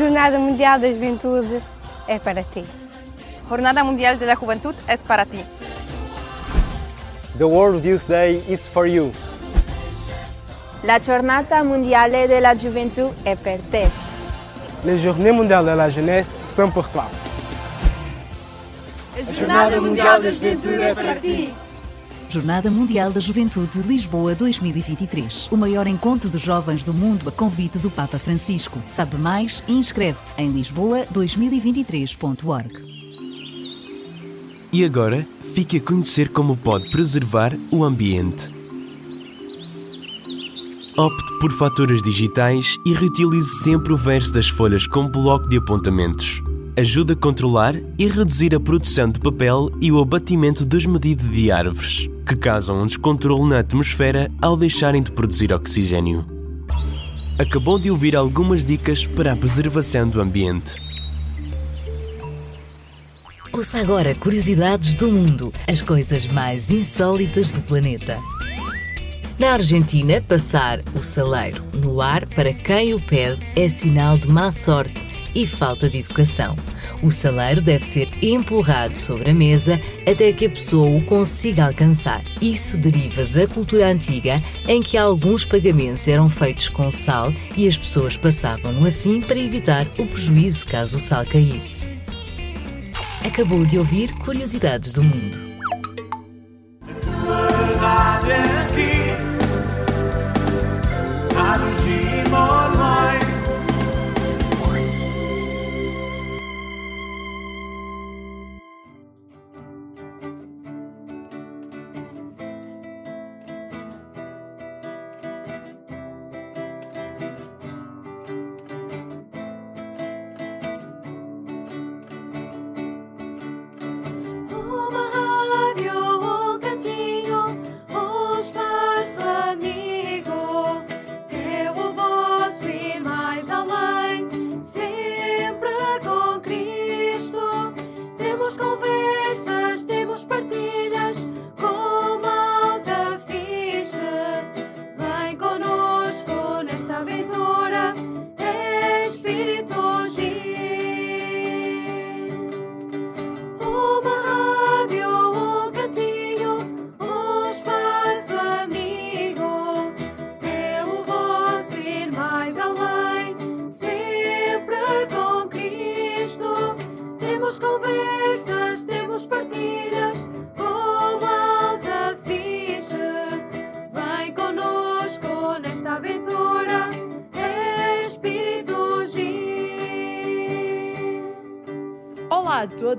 A Jornada Mundial da Juventude é para ti. Jornada Mundial de la Juventud es para ti. The World Youth Day is for you. La Giornata Mondiale della Gioventù è per te. Les Journées Mondiales de la Jeunesse sont pour toi. A Jornada Mundial da Juventude é para ti. Jornada Mundial da Juventude Lisboa 2023. O maior encontro de jovens do mundo a convite do Papa Francisco. Sabe mais inscreve-te em lisboa2023.org. E agora, fique a conhecer como pode preservar o ambiente. Opte por faturas digitais e reutilize sempre o verso das folhas como bloco de apontamentos. Ajuda a controlar e reduzir a produção de papel e o abatimento desmedido de árvores, que causam um descontrole na atmosfera ao deixarem de produzir oxigênio. Acabou de ouvir algumas dicas para a preservação do ambiente. Ouça agora curiosidades do mundo, as coisas mais insólitas do planeta. Na Argentina, passar o saleiro no ar para quem o pede é sinal de má sorte e falta de educação. O saleiro deve ser empurrado sobre a mesa até que a pessoa o consiga alcançar. Isso deriva da cultura antiga em que alguns pagamentos eram feitos com sal e as pessoas passavam-no assim para evitar o prejuízo caso o sal caísse. Acabou de ouvir Curiosidades do Mundo.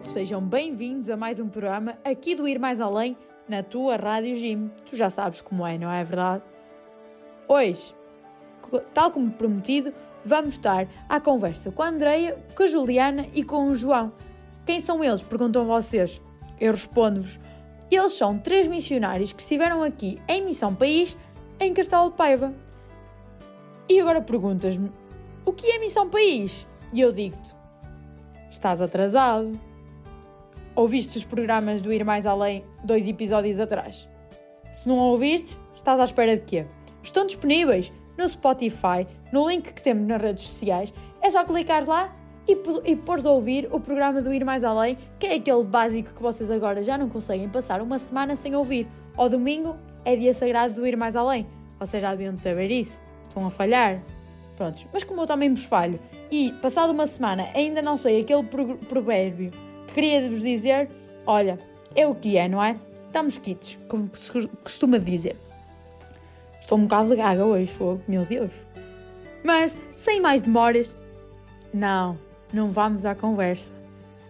Todos, sejam bem-vindos a mais um programa aqui do Ir Mais Além na tua Rádio Gym. Tu já sabes como é, não é verdade? Hoje, tal como prometido, vamos estar à conversa com a Andreia, com a Juliana e com o João. Quem são eles? Perguntam vocês. Eu respondo-vos. Eles são três missionários que estiveram aqui em Missão País, em Castelo de Paiva. E agora perguntas-me: o que é Missão País? E eu digo-te: Estás atrasado. Ouviste os programas do Ir Mais Além dois episódios atrás? Se não ouviste, estás à espera de quê? Estão disponíveis no Spotify, no link que temos nas redes sociais. É só clicar lá e, e pôres a ouvir o programa do Ir Mais Além, que é aquele básico que vocês agora já não conseguem passar uma semana sem ouvir. Ao domingo é dia sagrado do Ir Mais Além. Vocês já deviam de saber isso. Estão a falhar. Prontos, mas como eu também vos falho e, passado uma semana, ainda não sei aquele provérbio que queria vos dizer, olha, é o que é, não é? Estamos quites, como se costuma dizer. Estou um bocado de gaga hoje, meu Deus. Mas, sem mais demoras, não, não vamos à conversa.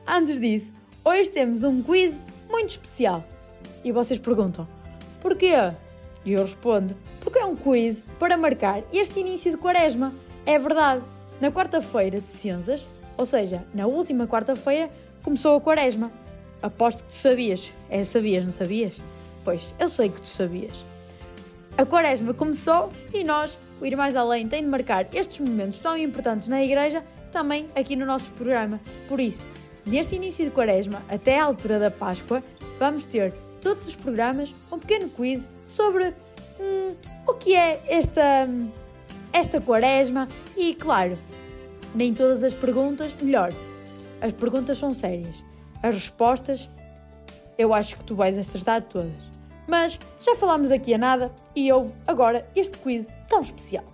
Antes disso, hoje temos um quiz muito especial. E vocês perguntam, porquê? E eu respondo, porque é um quiz para marcar este início de quaresma. É verdade, na quarta-feira de cinzas, ou seja, na última quarta-feira, começou a quaresma. Aposto que tu sabias. É, sabias, não sabias? Pois, eu sei que tu sabias. A quaresma começou e nós, o Ir Mais Além, tem de marcar estes momentos tão importantes na igreja também aqui no nosso programa. Por isso, neste início de quaresma, até à altura da Páscoa, vamos ter todos os programas um pequeno quiz sobre hum, o que é esta, esta quaresma e, claro, Nem todas as perguntas, melhor, as perguntas são sérias. As respostas, eu acho que tu vais acertar todas. Mas já falámos daqui a nada e houve agora este quiz tão especial.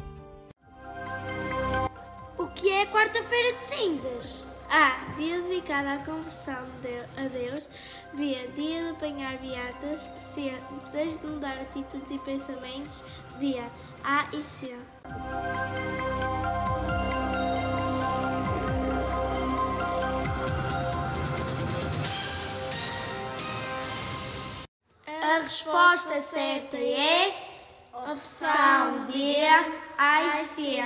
O que é quarta-feira de cinzas? A. Dia dedicado à conversão de, a Deus. B. Dia de apanhar beatas. C. Desejo de mudar atitudes e pensamentos. D. A e C. resposta certa é opção D, A e C.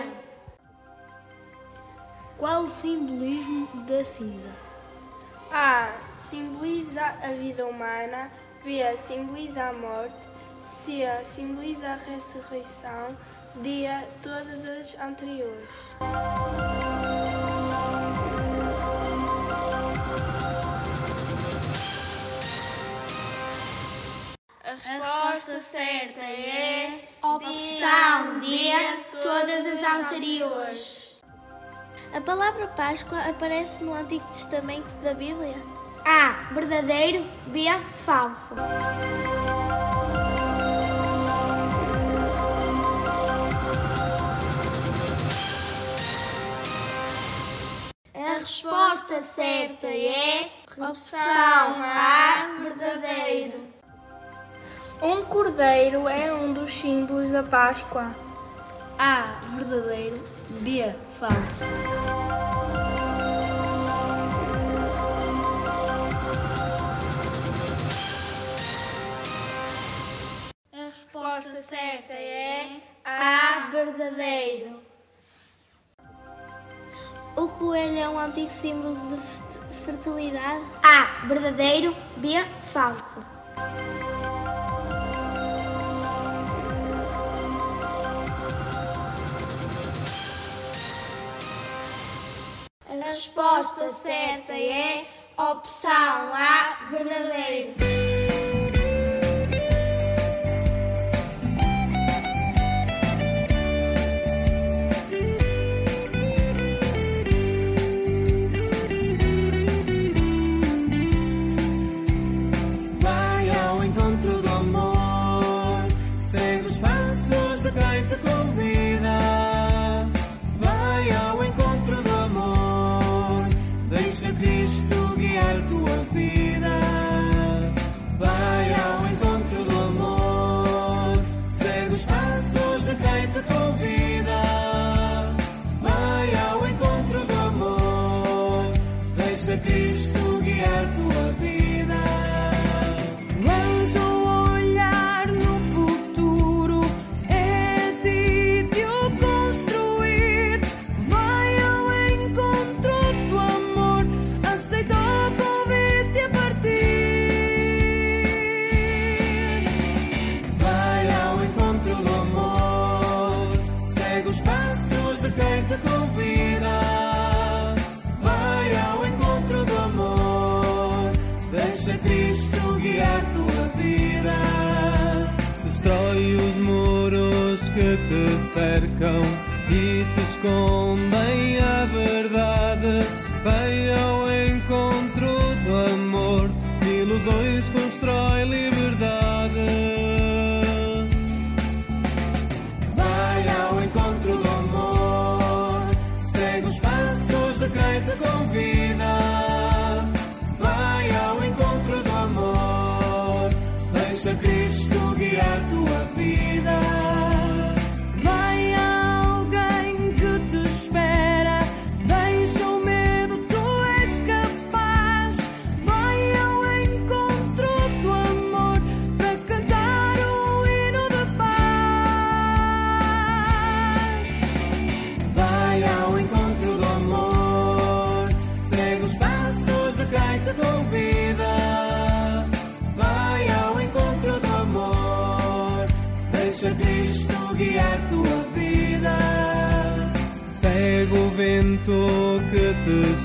Qual o simbolismo da cinza? A. Simboliza a vida humana. B. Simboliza a morte. C. Simboliza a ressurreição. D. Todas as anteriores. Resposta certa é opção D, todas as anteriores. A palavra Páscoa aparece no Antigo Testamento da Bíblia? A. Verdadeiro. B. Falso. A resposta certa é opção A. Verdadeiro. Um cordeiro é um dos símbolos da Páscoa. A. Verdadeiro. B. Falso. A resposta certa é A. Verdadeiro. O coelho é um antigo símbolo de fertilidade? A. Verdadeiro. B. Falso. Resposta certa é opção A. Verdadeiro.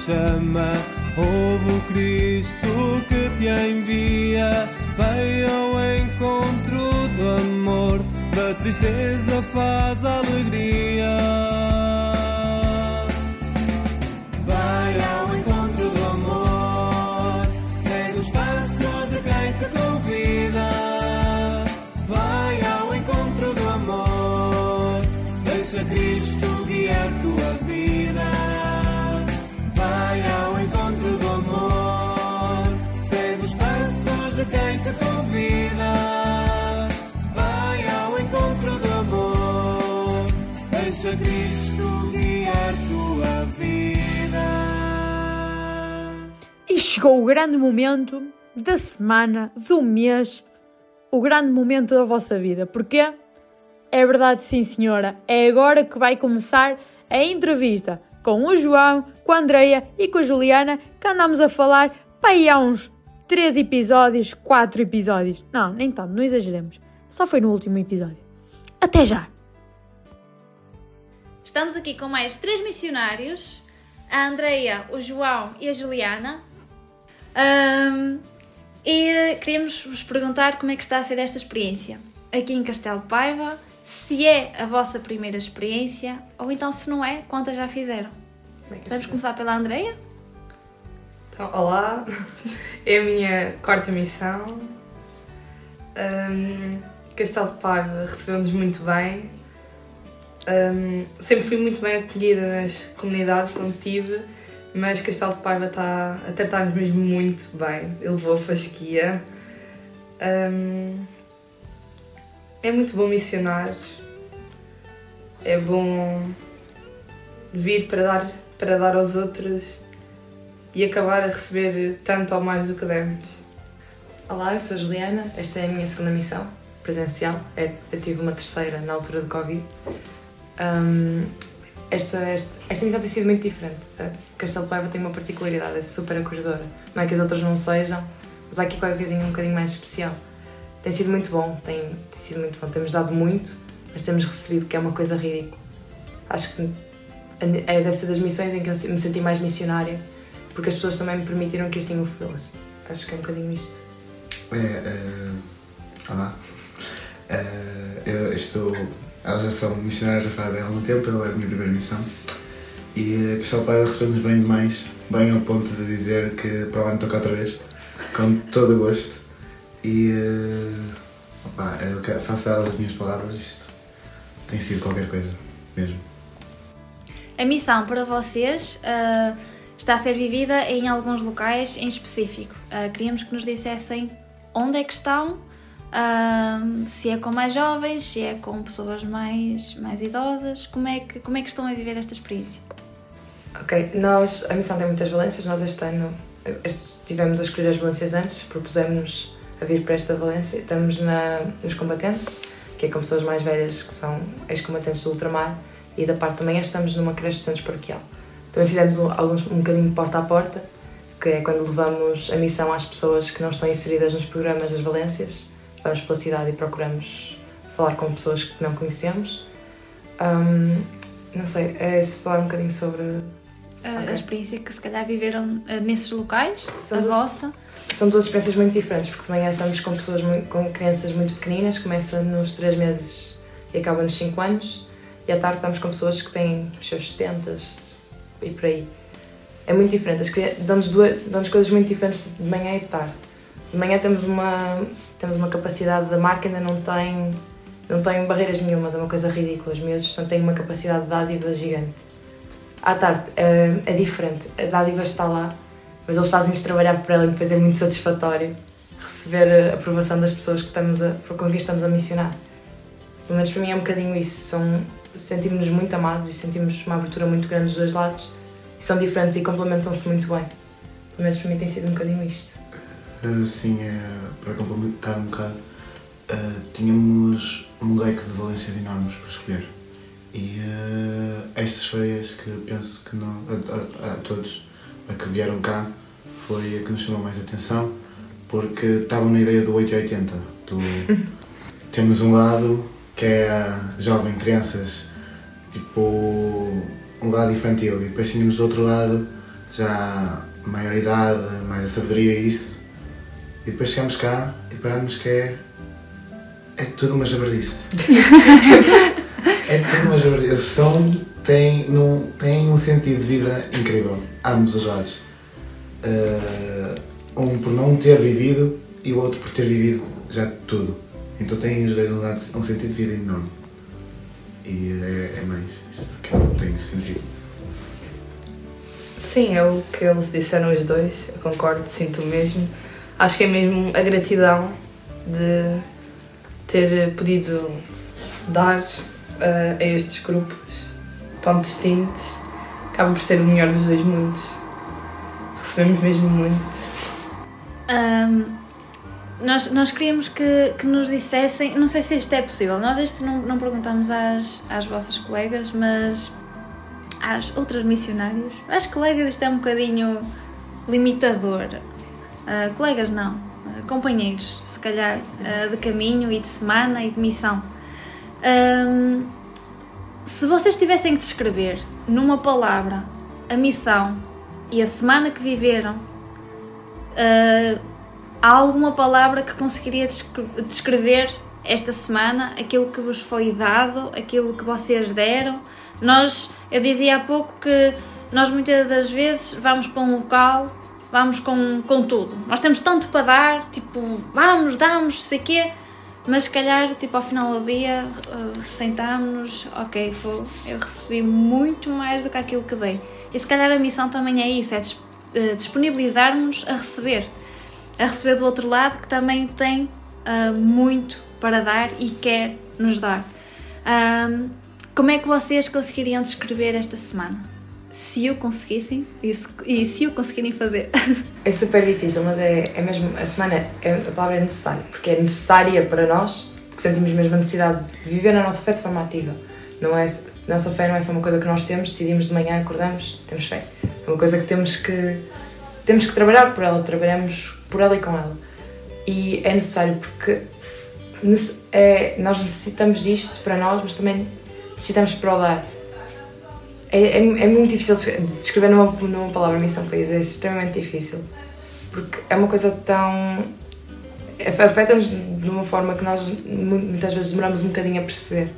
Chama, ouve o Cristo grande momento da semana, do mês, o grande momento da vossa vida. Porquê? É verdade, sim, senhora. É agora que vai começar a entrevista com o João, com a Andreia e com a Juliana, que andamos a falar para aí há uns 3 episódios, 4 episódios. Não, nem tanto, não exageremos. Só foi no último episódio. Até já! Estamos aqui com mais três missionários: a Andreia, o João e a Juliana. Ahm, e queríamos vos perguntar como é que está a ser esta experiência aqui em Castelo de Paiva, se é a vossa primeira experiência ou então se não é, quantas já fizeram. Podemos começar pela Andreia? Então, olá, é a minha quarta missão. Um, Castelo de Paiva recebeu-nos muito bem. Um, sempre fui muito bem acolhida nas comunidades onde estive, mas Castelo de Paiva está a tratar-nos mesmo muito bem. Ele levou a fasquia. Um, é muito bom missionar. É bom vir para dar, para dar aos outros e acabar a receber tanto ou mais do que demos. Olá, eu sou Juliana, esta é a minha segunda missão presencial. É, eu tive uma terceira na altura do Covid. Um, esta, esta, esta tem sido muito diferente. A Castelo Paiva tem uma particularidade, é super acolhedora. Não é que as outras não sejam, mas há aqui qualquer coisinha um bocadinho mais especial. Tem sido muito bom, tem, tem sido muito bom. Temos dado muito, mas temos recebido, que é uma coisa ridícula. Acho que é, deve ser das missões em que eu me senti mais missionária, porque as pessoas também me permitiram que assim o fosse. Acho que é um bocadinho isto. É, é, olá. É, eu estou. Elas já são missionárias já fazem algum tempo, ela é a minha primeira missão. E a Cristal Paiva recebeu-nos bem demais, bem ao ponto de dizer que para lá não tocar outra vez, com todo o gosto. E. Opa, eu faço delas as minhas palavras, isto tem sido qualquer coisa, mesmo. A missão para vocês uh, está a ser vivida em alguns locais em específico. Uh, queríamos que nos dissessem onde é que estão, uh, se é com mais jovens, se é com pessoas mais, mais idosas, como é, que, como é que estão a viver esta experiência? Ok, nós, a missão tem muitas valências, nós este ano tivemos a escolher as valências antes, propusemos-nos a vir para esta valência, estamos na, nos combatentes, que é com pessoas mais velhas que são ex-combatentes do ultramar, e da parte também estamos numa creche de centros paroquial. Também fizemos um, alguns, um bocadinho porta a porta, que é quando levamos a missão às pessoas que não estão inseridas nos programas das Valências. Vamos pela cidade e procuramos falar com pessoas que não conhecemos. Um, não sei, é se falar um bocadinho sobre. A, okay. a experiência que se calhar viveram uh, nesses locais, são a duas, vossa. São duas experiências muito diferentes, porque também estamos com pessoas muito, com crianças muito pequeninas, começa nos 3 meses e acaba nos 5 anos e à tarde estamos com pessoas que têm os seus 70 e por aí. É muito diferente, dão-nos dão coisas muito diferentes de manhã e de tarde. De manhã temos uma, temos uma capacidade da ainda não tem, não tem barreiras nenhumas, é uma coisa ridícula. Os miúdos têm uma capacidade de dádiva gigante. À tarde é, é diferente, a dádiva está lá, mas eles fazem-nos trabalhar por ela e depois é muito satisfatório receber a aprovação das pessoas que estamos a, com quem estamos a missionar. Pelo menos para mim é um bocadinho isso. São, sentimos-nos muito amados e sentimos uma abertura muito grande dos dois lados e são diferentes e complementam-se muito bem. Pelo menos para mim tem sido um bocadinho isto. Uh, sim, é, para complementar um bocado, uh, tínhamos um leque de valências enormes para escolher. E uh, estas feias que penso que não, a, a, a, todos a que vieram cá foi a que nos chamou mais atenção porque estavam na ideia do 880. Do, temos um lado que é jovem, crianças, tipo um lado infantil, e depois tínhamos do outro lado já maior idade, mais a sabedoria e isso. E depois chegamos cá e deparamos que é. é tudo uma jabardice. é tudo uma jabardice. Eles são. têm, num, têm um sentido de vida incrível, ambos os lados. Uh, um por não ter vivido e o outro por ter vivido já tudo. Então têm os dois um, lado, um sentido de vida enorme. E é, é mais isso que eu tenho sentido. Sim, é o que eles disseram os dois, eu concordo, sinto o mesmo. Acho que é mesmo a gratidão de ter podido dar a, a estes grupos tão distintos, acaba por ser o melhor dos dois mundos. Recebemos mesmo muito. Ahm, nós, nós queríamos que, que nos dissessem, não sei se isto é possível, nós isto não, não perguntamos às, às vossas colegas, mas às outras missionárias. Às colegas isto é um bocadinho limitador. Ah, colegas não, ah, companheiros, se calhar, ah, de caminho e de semana e de missão. Ahm, se vocês tivessem que descrever numa palavra a missão e a semana que viveram, há alguma palavra que conseguiria descre- descrever esta semana, aquilo que vos foi dado, aquilo que vocês deram? Nós, eu dizia há pouco que nós muitas das vezes vamos para um local, vamos com, com tudo. Nós temos tanto para dar, tipo, vamos, damos, sei quê, mas se calhar, tipo, ao final do dia, uh, sentámos-nos, ok, foi, eu recebi muito mais do que aquilo que dei. E se calhar a missão também é isso, é eh, disponibilizar-nos a receber. A receber do outro lado que também tem ah, muito para dar e quer nos dar. Ahm, como é que vocês conseguiriam descrever esta semana? Se o conseguissem e se, o conseguirem fazer. É super difícil, mas é, é mesmo. A semana, é, a palavra é necessária, porque é necessária para nós, porque sentimos mesmo a necessidade de viver a nossa fé de forma ativa. Não é, nossa fé não é só uma coisa que nós temos, decidimos de manhã, acordamos, temos fé. É uma coisa que temos que, temos que trabalhar por ela, trabalhamos por ela e com ela. E é necessário porque é, nós necessitamos disto para nós, mas também necessitamos para o dar. É, é, é muito difícil de descrever numa, numa palavra missão país, é extremamente difícil. Porque é uma coisa tão. afeta-nos de uma forma que nós mu- muitas vezes demoramos um bocadinho a perceber.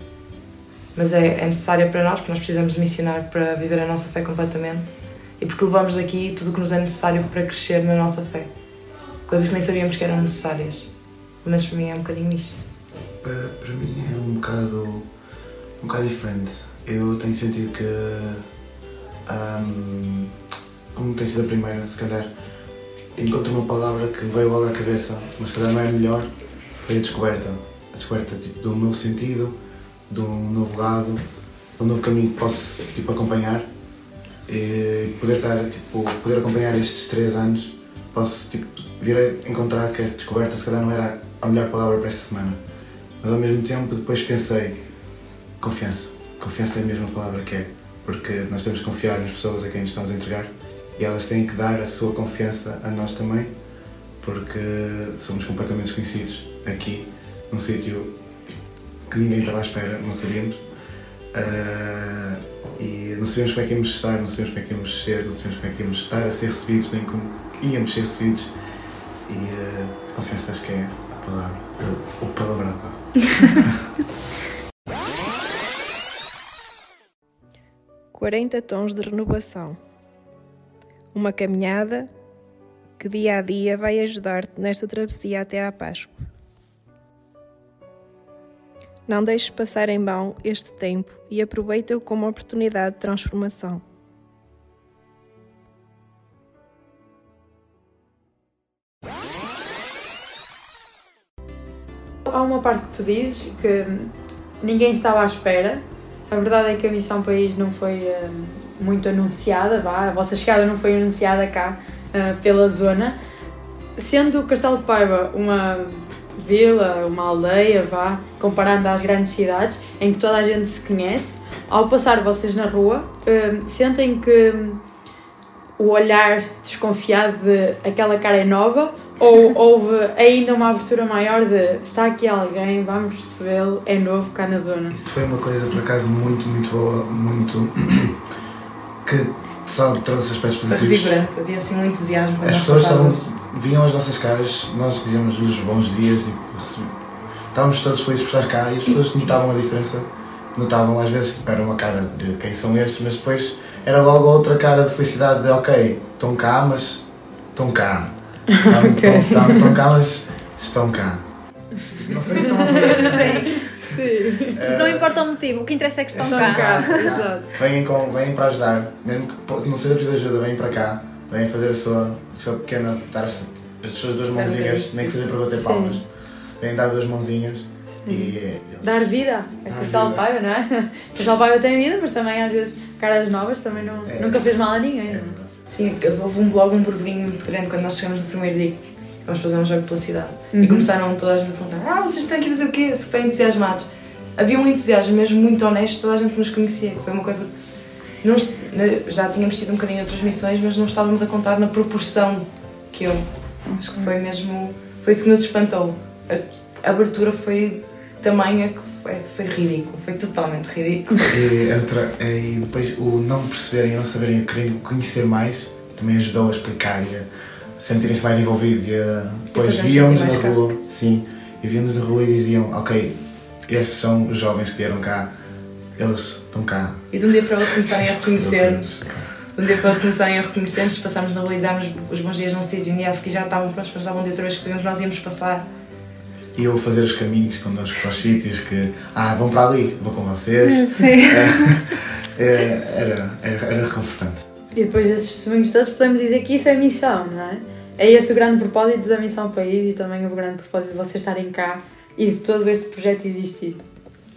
Mas é, é necessária para nós, porque nós precisamos missionar para viver a nossa fé completamente e porque levamos daqui tudo o que nos é necessário para crescer na nossa fé. Coisas que nem sabíamos que eram necessárias. Mas para mim é um bocadinho isto. Para, para mim é um bocado, um bocado diferente. Eu tenho sentido que, ahm, como tem sido a primeira, se calhar encontro uma palavra que veio logo à cabeça, mas se calhar não é a melhor, foi a descoberta. A descoberta tipo, de um novo sentido, de um novo lado, de um novo caminho que posso tipo, acompanhar. E poder, estar, tipo, poder acompanhar estes três anos, posso tipo, vir a encontrar que esta descoberta se calhar não era a melhor palavra para esta semana. Mas ao mesmo tempo depois pensei, confiança. Confiança é a mesma palavra que é. Porque nós temos que confiar nas pessoas a quem nos estamos a entregar e elas têm que dar a sua confiança a nós também, porque somos completamente desconhecidos aqui, num sítio que ninguém estava à espera, não sabíamos. Ah, e não sabemos como é que íamos estar, não sabemos como é que íamos ser, não sabemos como é que íamos estar a ser recebidos, nem como íamos ser recebidos. E ah, confiança acho que é a palavra, o palavrão. 40 tons de renovação. Uma caminhada que dia a dia vai ajudar-te nesta travessia até à Páscoa. Não deixes passar em vão este tempo e aproveita-o como oportunidade de transformação. Há uma parte que tu dizes que ninguém estava à espera. A verdade é que a Missão País não foi eh, muito anunciada, vá, a vossa chegada não foi anunciada cá eh, pela zona. Sendo Castelo de Paiva uma vila, uma aldeia, vá, comparando às grandes cidades, em que toda a gente se conhece, ao passar vocês na rua, eh, sentem que o olhar desconfiado de aquela cara é nova ou houve ainda uma abertura maior de está aqui alguém, vamos recebê-lo, é novo cá na zona? Isso foi uma coisa por acaso muito, muito boa, muito. que só trouxe aspectos Foi positivos. vibrante, havia assim um entusiasmo As pessoas estavam, viam as nossas caras, nós dizíamos-lhes bons dias, tipo, estávamos todos felizes por estar cá e as pessoas notavam a diferença. Notavam, às vezes, era uma cara de quem são estes, mas depois era logo outra cara de felicidade de ok, estão cá, mas estão cá. Estão, cá, mas estão cá. Não sei se estão a ver Sim. Sim. Eh, Não importa o motivo, o que interessa é que estão, Estão cá. cá, cá. Vêm, com, vêm para ajudar, mesmo que não seja preciso ajuda, vêm para cá, vêm fazer a sua, a sua pequena, dar as, as suas duas mãozinhas, Sim. nem que seja para bater Sim. palmas. Vêm dar duas mãozinhas E eles- Dar vida. É vida. Paiva, não é? Castelo Paiva tem vida, mas também às vezes caras novas também não, É. nunca fez mal a ninguém. é? Sim, houve um blog, um burburinho muito grande quando nós chegamos no primeiro dia. Vamos fazer um jogo pela cidade. Uhum. E começaram toda a gente a perguntar: Ah, vocês têm que fazer o quê? Super entusiasmados. Havia um entusiasmo mesmo muito honesto, toda a gente nos conhecia. Foi uma coisa. Não, né, já tínhamos tido um bocadinho outras missões, mas não estávamos a contar na proporção que eu. Acho que foi mesmo. Foi isso que nos espantou. A, a abertura foi tamanha que foi, foi ridículo. Foi totalmente ridículo. E, outra, e depois o não perceberem, não saberem, quererem conhecer mais, também ajudou a explicar e a sentirem-se mais envolvidos e a, depois viam-nos na cá. rua, sim, e viam-nos na rua e diziam, ok, estes são os jovens que vieram cá, eles estão cá. E de um dia para o outro começarem a reconhecer-nos. De um dia para o outro começarem a reconhecer-nos, passámos na rua e dámos os bons dias num sítio e a seguir já estavam prontos para dar bom dia outra vez que sabíamos nós íamos passar. E eu fazer os caminhos quando nós para os sítios que, ah, vão para ali, vou com vocês. Sim. É, é, era, era, era reconfortante. E depois desses testemunhos todos podemos dizer que isso é missão, não é? É este o grande propósito da missão país e também o grande propósito de vocês estarem cá e de todo este projeto existir.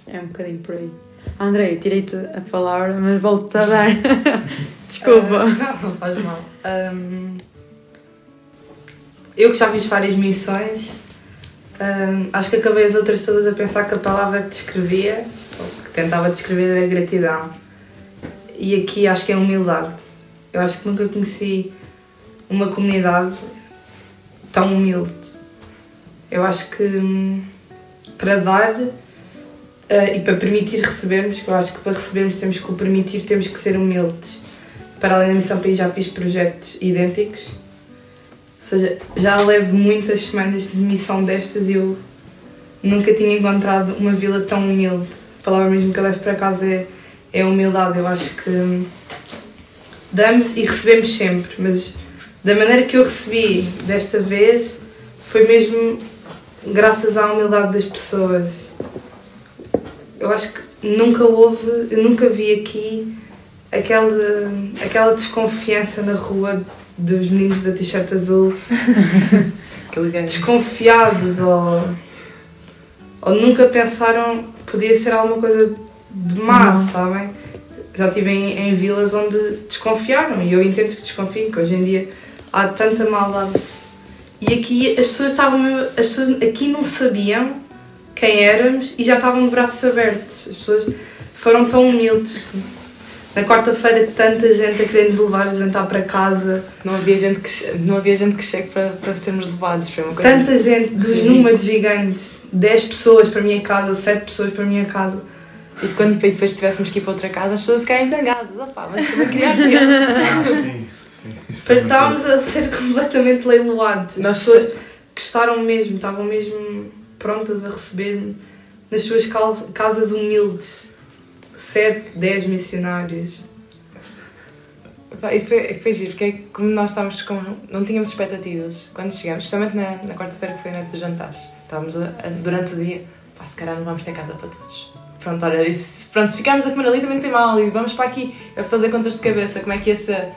É um bocadinho por aí. Andrei, tirei-te a palavra, mas volto-te a dar. Desculpa. Ah, não, não faz mal. Ahm, eu que já fiz várias missões, ahm, acho que acabei as outras todas a pensar que a palavra que descrevia, ou que tentava descrever, era gratidão. E aqui acho que é humildade. Eu acho que nunca conheci uma comunidade tão humilde. Eu acho que hum, para dar eh, e para permitir recebermos, eu acho que para recebermos temos que o permitir, temos que ser humildes. Para além da Missão País já fiz projetos idênticos, seja, já levo muitas semanas de missão destas e eu nunca tinha encontrado uma vila tão humilde. A palavra mesmo que eu levo para casa é, é humildade. Eu acho que damos e recebemos sempre, mas da maneira que eu recebi desta vez foi mesmo graças à humildade das pessoas. Eu acho que nunca houve, eu nunca vi aqui aquela, aquela desconfiança na rua dos meninos da t-shirt azul desconfiados ou, ou nunca pensaram que podia ser alguma coisa de má, Não. sabem? Já estive em, em vilas onde desconfiaram e eu entendo que desconfiem, que hoje em dia há tanta maldade. E aqui as pessoas estavam as pessoas aqui não sabiam quem éramos e já estavam de braços abertos. As pessoas foram tão humildes. Na quarta-feira tanta gente a querer nos levar a jantar para casa. Não havia gente que, não havia gente que chegue para, para sermos levados. Foi uma coisa Tanta gente dos números gigantes. 10 pessoas para a minha casa, 7 pessoas para a minha casa. E quando depois tivéssemos que ir para outra casa, as pessoas ficarem zangadas. Opá, mas também queria. Ah, sim, sim. estávamos a ser completamente leiloados. As pessoas gostaram mesmo, estavam mesmo prontas a receber-me nas suas casas humildes. 7, 10 missionários. E foi, foi giro, porque é como nós estávamos com. não tínhamos expectativas quando chegámos, justamente na, na quarta-feira que foi a noite dos jantares. Estávamos a- a- durante o dia, pá, se calhar não vamos ter casa para todos. Pronto, olha, pronto, se ficarmos a comer ali também tem mal, e vamos para aqui a fazer contas de cabeça, como é que ia ser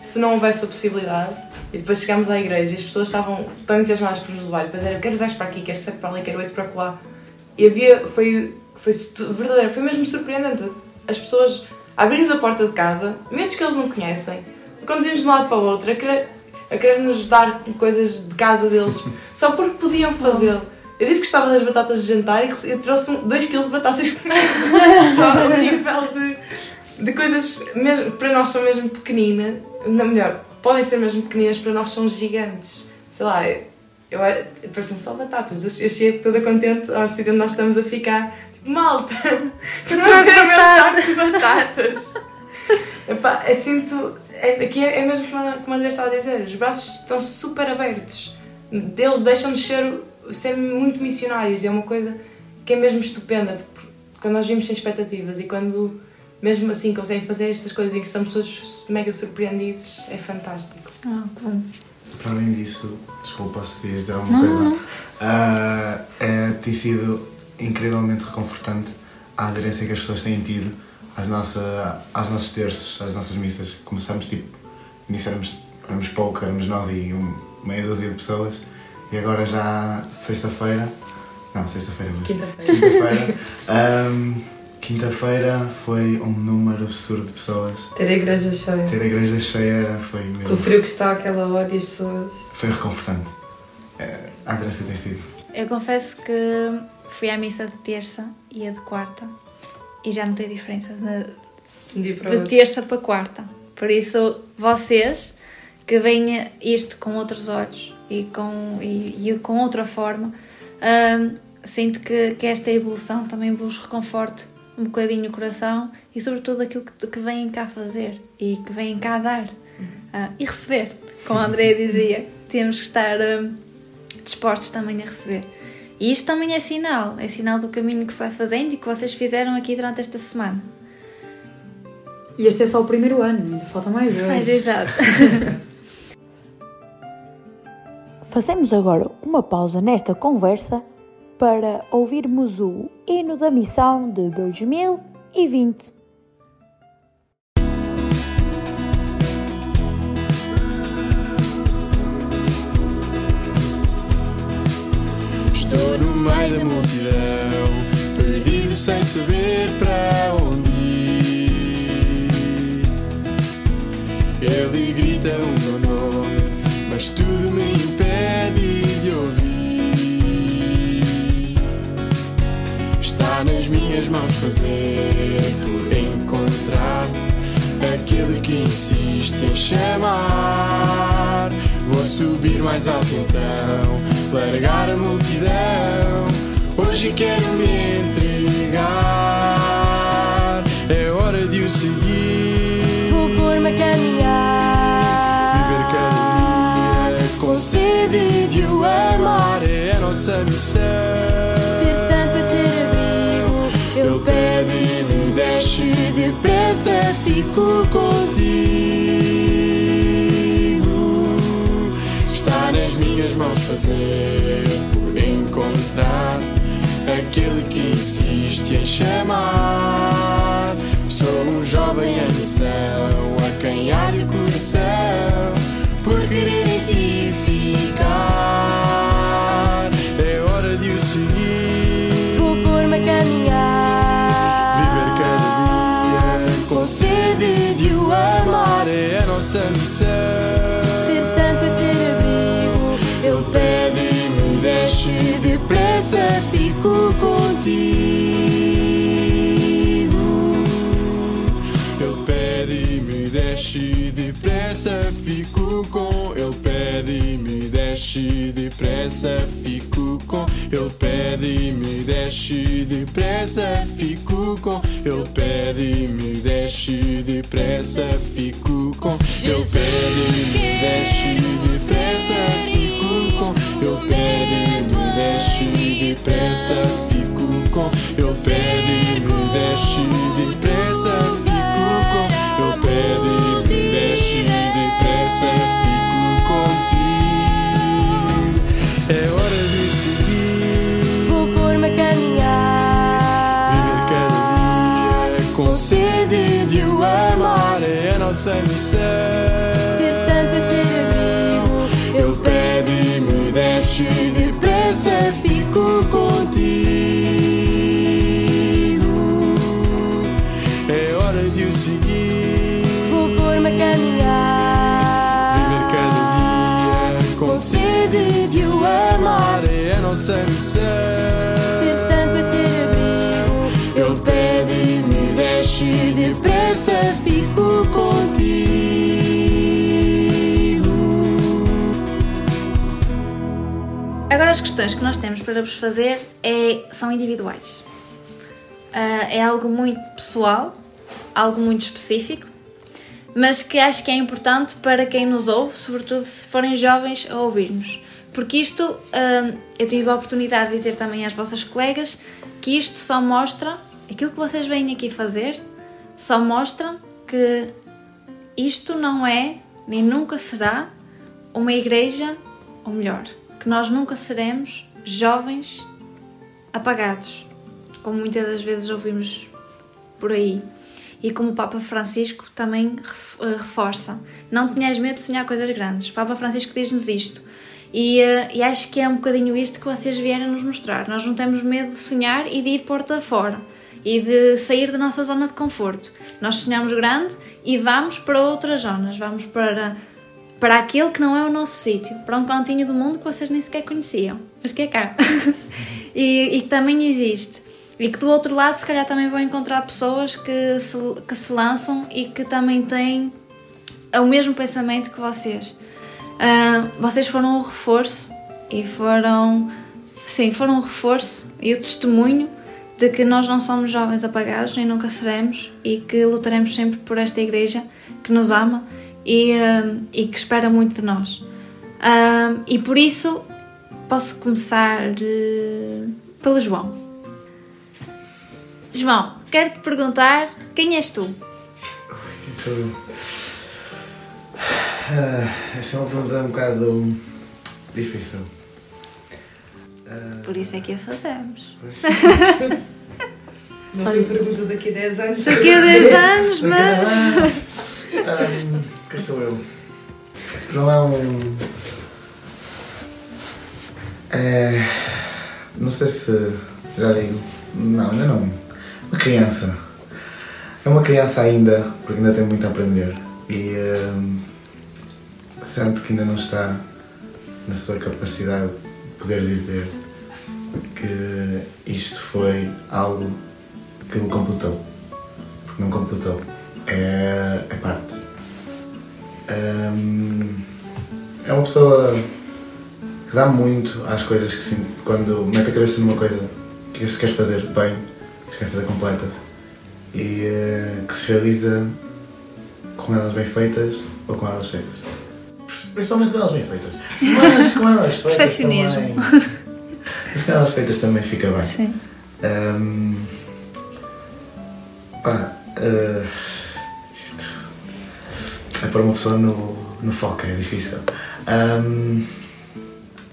se não houvesse a possibilidade. E depois chegámos à igreja e as pessoas estavam tão entusiasmadas por nos levar. E depois era, eu quero 10 para aqui, quero 7 para ali, quero 8 para lá. E havia, foi, foi verdadeiro, foi mesmo surpreendente. As pessoas abrirmos a porta de casa, medos que eles não conhecem, conduzimos de um lado para o outro, a querer, a querer nos dar coisas de casa deles, só porque podiam fazê-lo. Eu disse que gostava das batatas de jantar e eu trouxe 2 kg de batatas. Só o nível de, de coisas, mesmo, para nós são mesmo pequeninas, não melhor, podem ser mesmo pequeninas, para nós são gigantes. Sei lá, eu, eu parecem só batatas. Eu, eu chego toda contente ao sítio onde nós estamos a ficar. Malta! Eu troco quero o meu saco de batatas! Epá, eu sinto. É, aqui é, é mesmo como a, a André estava a dizer, os braços estão super abertos. Deles deixam-nos ser, ser muito missionários. É uma coisa que é mesmo estupenda. porque Quando nós vimos sem expectativas e quando mesmo assim conseguem fazer estas coisas e que estamos todos mega surpreendidos, é fantástico. Ah, claro. Para além disso, desculpa se dizer alguma Não, coisa, não. ah, é, tem sido incrivelmente reconfortante a aderência que as pessoas têm tido às, nossa, aos nossos terços, às nossas missas. Começamos tipo, início éramos, pouco, éramos nós e um, meia dúzia de pessoas, e agora já sexta-feira Não, sexta-feira. mas- Quinta-feira. Quinta-feira. Ahm, Quinta-feira foi um número absurdo de pessoas. Ter a igreja cheia. Ter a igreja cheia foi Com o mesmo. frio que está àquela hora e as pessoas. Foi reconfortante. É, a Andressa tem sido. Eu confesso que fui à missa de terça e a de quarta e já notei diferença de, De de terça para quarta. Por isso, vocês que veem isto com outros olhos e com, e, e com outra forma, hum, sinto que, que esta evolução também vos reconforte um bocadinho o coração e, sobretudo, aquilo que, que vêm cá fazer e que vêm cá dar ah, e receber. Como a Andrea dizia, temos que estar hum, dispostos também a receber. E isto também é sinal, é sinal do caminho que se vai fazendo e que vocês fizeram aqui durante esta semana. E este é só o primeiro ano, ainda falta mais dois. Mas exato. Fazemos agora uma pausa nesta conversa para ouvirmos o hino da missão de 2020. Estou no meio da multidão, perdido sem saber para onde ir. Ele grita o meu nome, mas tudo me impede de ouvir. Está nas minhas mãos fazer por encontrar aquele que insiste em chamar. Subir mais alto então, largar a multidão. Hoje quero me entregar. É hora de o seguir. Vou pôr-me a caminhar. Viver cada dia com sede de o amar é a nossa missão. Ser santo é ser abrigo. Ele pede e me deixe depressa, fico contigo. Mãos fazer por encontrar aquele que insiste em chamar. Sou um jovem em missão, a quem há de coração, por querer em ti ficar. É hora de o seguir. Vou pôr-me a caminhar. Viver cada dia com sede de o amar é a nossa missão. Depressa, fico contigo. Ele pede e me deixe depressa, fico com. Ele pede e me deixe depressa, fico com. Ele pede e me deixe depressa, fico com. Ele pede e me deixe depressa, fico com. Ele pede e me deixe depressa, fico com. Ele pede e me deixe depressa, fico com. Ele pede me deixe depressa, fico com. Ele pede me deixe depressa, fico contigo. É hora de seguir. Vou pôr-me a caminhar. Viver cada dia com sede de o amar é a nossa missão. Ser santo é ser abrigo. Ele pede me deixe depressa, fico contigo. É hora de o seguir. Vou pôr-me a caminhar. Viver cada dia com sede de o amar é a nossa missão. Ser santo é ser abrigo. Ele pede me deixe depressa, fico contigo. Agora as questões que nós temos para vos fazer é, são individuais. Ah, é algo muito pessoal, algo muito específico, mas que acho que é importante para quem nos ouve, sobretudo se forem jovens a ouvir-nos. Porque isto, ah, eu tive a oportunidade de dizer também às vossas colegas que isto só mostra, aquilo que vocês vêm aqui fazer, só mostra que isto não é, nem nunca será, uma igreja, ou melhor, nós nunca seremos jovens apagados, como muitas das vezes ouvimos por aí. E como o Papa Francisco também eh, reforça: não tenhas medo de sonhar coisas grandes. O Papa Francisco diz-nos isto. E, eh, e acho que é um bocadinho isto que vocês vieram nos mostrar. Nós não temos medo de sonhar e de ir porta fora e de sair da nossa zona de conforto. Nós sonhamos grande e vamos para outras zonas, vamos para, para aquele que não é o nosso sítio, para um cantinho do mundo que vocês nem sequer conheciam, mas que é cá. e, e que também existe. E que do outro lado, se calhar, também vão encontrar pessoas que se, que se lançam e que também têm o mesmo pensamento que vocês. Uh, vocês foram um reforço e foram, sim, foram um reforço e o testemunho de que nós não somos jovens apagados nem nunca seremos e que lutaremos sempre por esta igreja que nos ama e, uh, e que espera muito de nós. Uh, e por isso posso começar pelo João. João, quero te perguntar quem és tu? Quem sou eu? Ah, essa é uma pergunta um bocado difícil. Ah, Por isso é que a fazemos. Não foi pergunta daqui a 10 anos. Daqui a 10 anos, mas. 10 anos. Ah, quem sou eu? João é um. É, não sei se já digo. Não, ainda não. Uma criança. É uma criança ainda, porque ainda tem muito a aprender. E hum, sente que ainda não está na sua capacidade de poder dizer que isto foi algo que o completou. Porque não completou. É, é parte. É uma pessoa que dá muito às coisas que sim, quando mete a cabeça numa coisa que queres fazer bem, que queres fazer completa e eh, que se realiza com elas bem feitas ou com elas feitas. Principalmente com elas bem feitas. Mas com elas feitas Perfeccionismo. Mas com elas feitas também fica bem. Sim. Hum, pá, isto é pôr uma pessoa no, no foco, é difícil. Hum,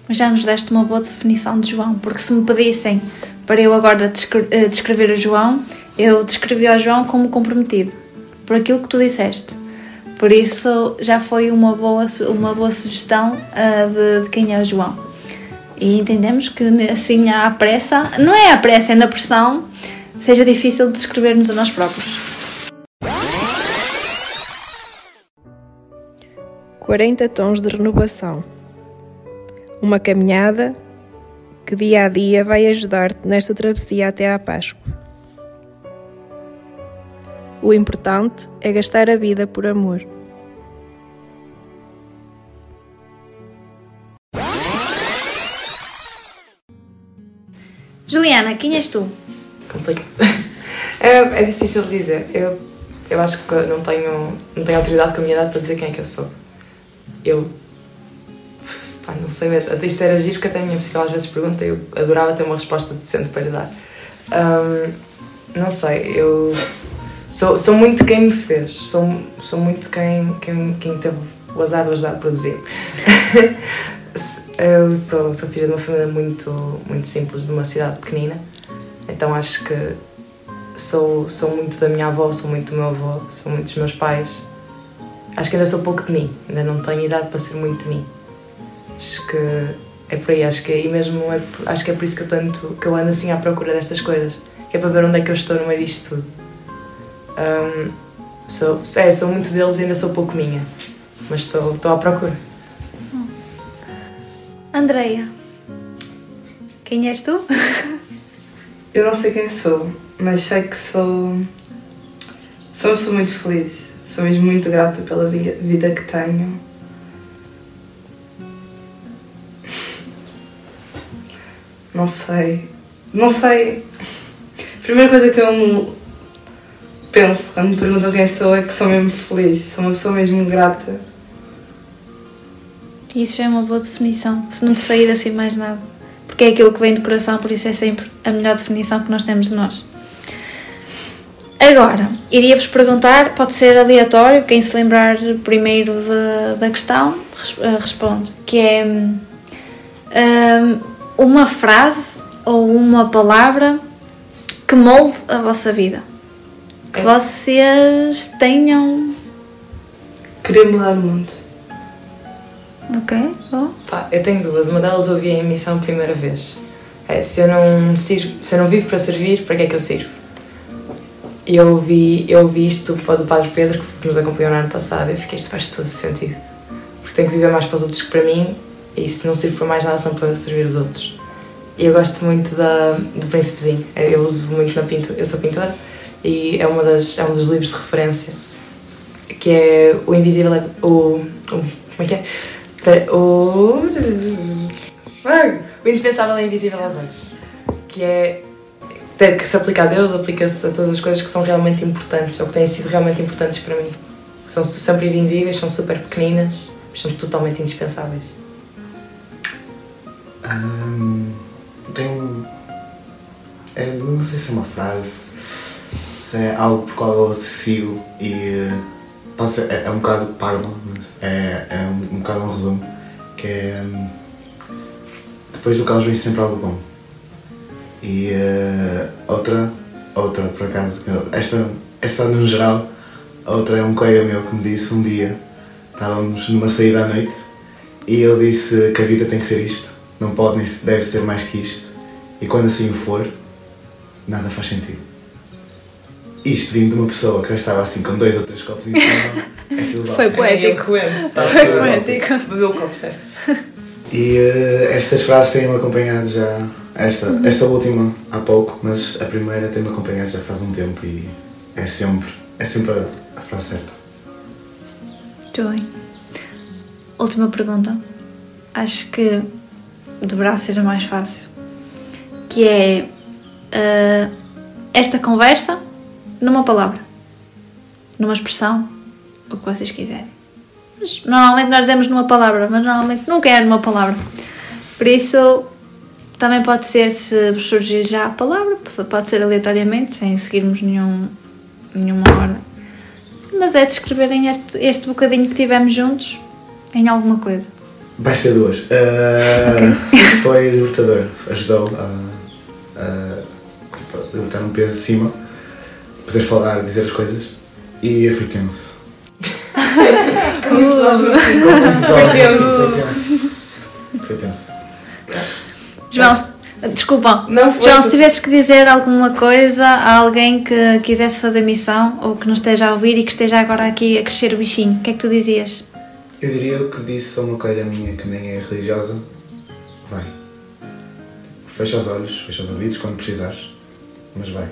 Mas já nos deste uma boa definição de João, porque se me pedissem para eu agora descre- eh, descrever o João, eu descrevi o João como comprometido, por aquilo que tu disseste. Por isso já foi uma boa, uma boa sugestão ah, de, de quem é o João. E entendemos que assim à pressa, não é à pressa, é na pressão, seja difícil de descrevermos a nós próprios. 40 tons de renovação. Uma caminhada que dia a dia vai ajudar-te nesta travessia até à Páscoa. O importante é gastar a vida por amor. Juliana, quem és tu? Complicado. É, é difícil de dizer. Eu, eu acho que não tenho, não tenho autoridade com a minha idade para dizer quem é que eu sou. Eu. Pá, não sei mesmo. Até isto era giro porque até a minha psicóloga às vezes pergunta eu adorava ter uma resposta decente para lhe dar. Ahm, não sei, eu. Sou, sou muito quem me fez. Sou, sou muito quem, quem, quem teve o azar de ajudar a produzir. eu sou, sou filha de uma família muito, muito simples, de uma cidade pequenina. Então acho que sou, sou muito da minha avó, sou muito do meu avô, sou muito dos meus pais. Acho que ainda sou pouco de mim, ainda não tenho idade para ser muito de mim. Acho que é por aí, acho que é, e mesmo é, por- acho que é por isso que eu, tanto, que eu ando assim à procura destas coisas, que é para ver onde é que eu estou no meio disto tudo. Ahm, sou, é, sou muito deles e ainda sou pouco minha, mas estou, estou à procura. Andreia, quem és tu? Eu não sei quem sou, mas sei que sou. Sou uma pessoa muito feliz. Sou mesmo muito grata pela vi- vida que tenho. Não sei. Não sei. A primeira coisa que eu penso quando me perguntam quem sou é que sou mesmo feliz. Sou uma pessoa mesmo grata. Isso já é uma boa definição, se não sair assim mais nada. Porque é aquilo que vem do coração, por isso é sempre a melhor definição que nós temos de nós. Agora, iria-vos perguntar, pode ser aleatório, quem se lembrar primeiro da, da questão, eh, responde, que é hum, hum, uma frase ou uma palavra que molde a vossa vida. Que vocês tenham Querer mudar o mundo. Ok, bom. Pá, eu tenho duas. Uma delas ouvi em missão primeira vez. É, se, eu não sirvo, se eu não vivo para servir, para que é que eu sirvo? Eu ouvi, eu ouvi isto do Padre Pedro, que nos acompanhou no ano passado, eu fiquei, isto faz todo sentido. Porque tenho que viver mais para os outros que para mim, e se não sirvo para mais nada, são para servir os outros. Eu gosto muito da, do Príncipezinho. Eu uso muito na pintura. Eu sou pintora, e é, uma das, é um dos livros de referência, que é O Invisível. é- O, o, como é que é? O. O Indispensável é Invisível aos Olhos. Que é. Que se aplica a Deus, aplica-se a todas as coisas que são realmente importantes, ou que têm sido realmente importantes para mim. São sempre invisíveis, são super pequeninas, mas são totalmente indispensáveis. Hum, tenho. É, não sei se é uma frase, se é algo por qual eu sigo e. ser- é, é um bocado parvo, mas é, é um, um bocado um resumo. Que é. hum, depois do caos vem sempre algo bom. E eh, outra, outra por acaso, esta é só no geral, a outra é um colega meu que me disse um dia, estávamos numa saída à noite e ele disse que a vida tem que ser isto, não pode nem deve ser mais que isto. E quando assim o for, nada faz sentido. Isto vindo de uma pessoa que já estava assim com dois ou três copos em cima, é filosófico. Foi poético. eloquente. Foi poético. Bebeu o copo certo. E eh, estas frases têm-me acompanhado já, esta, Uhum. esta última há pouco, mas a primeira tem-me acompanhado já faz um tempo e é sempre, é sempre a, a frase certa. Muito bem. Última pergunta. Acho que deverá ser a mais fácil. Que é ah, esta conversa numa palavra, numa expressão, o que vocês quiserem. Normalmente nós dizemos numa palavra, mas normalmente nunca é numa palavra. Por isso, também pode ser se surgir já a palavra, pode ser aleatoriamente, sem seguirmos nenhum, nenhuma ordem. Mas é descreverem este, este bocadinho que tivemos juntos em alguma coisa. Vai ser duas. Eh, Foi libertador, ajudou a, a libertar um peso de cima, poder falar, dizer as coisas e foi tenso. Com muitos olhos no fim. Com muitos olhos Foi tenso. Foi tenso. João, se- desculpa. Não foi João, tu- se tivesses que dizer alguma coisa a alguém que quisesse fazer missão ou que nos esteja a ouvir e que esteja agora aqui a crescer o bichinho, o que é que tu dizias? Eu diria o que disse a uma colega minha que nem é religiosa: vai. Fecha os olhos, fecha os ouvidos quando precisares, mas vai.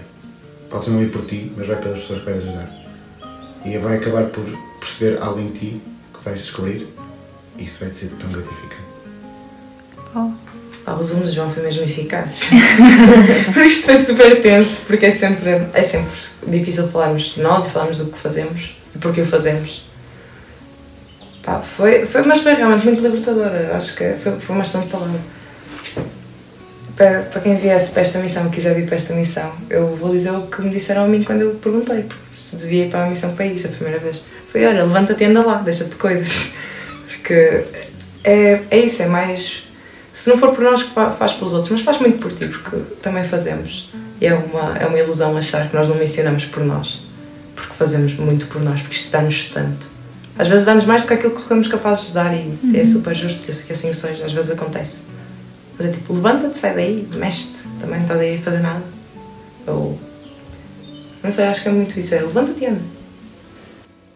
Podes não ir por ti, mas vai pelas pessoas que vais ajudar. E vai acabar por perceber algo em ti que vais descobrir e isso vai ser tão gratificante. Pá, o resumo de João foi mesmo eficaz. Isto foi super tenso, porque é sempre, é sempre difícil falarmos de nós e falarmos do que fazemos e porque o fazemos. Pá, foi, foi, mas foi realmente muito libertadora. Acho que foi, foi uma excelente palavra. Para, para quem viesse para esta missão, quiser vir para esta missão, eu vou dizer o que me disseram a mim quando eu perguntei se devia ir para a missão país a primeira vez. Foi: olha, levanta-te e anda lá, deixa-te de coisas. Porque é, é isso, é mais. Se não for por nós, faz pelos outros, mas faz muito por ti, porque também fazemos. E é uma, é uma ilusão achar que nós não mencionamos por nós, porque fazemos muito por nós, porque isto dá-nos tanto. Às vezes dá-nos mais do que aquilo que somos capazes de dar, e é Uhum. super justo que assim- que assim o seja, às vezes acontece. Mas é tipo, levanta-te, sai daí, mexe-te, também não estás aí a fazer nada. Ou. Não sei, acho que é muito isso, é levanta-te e anda.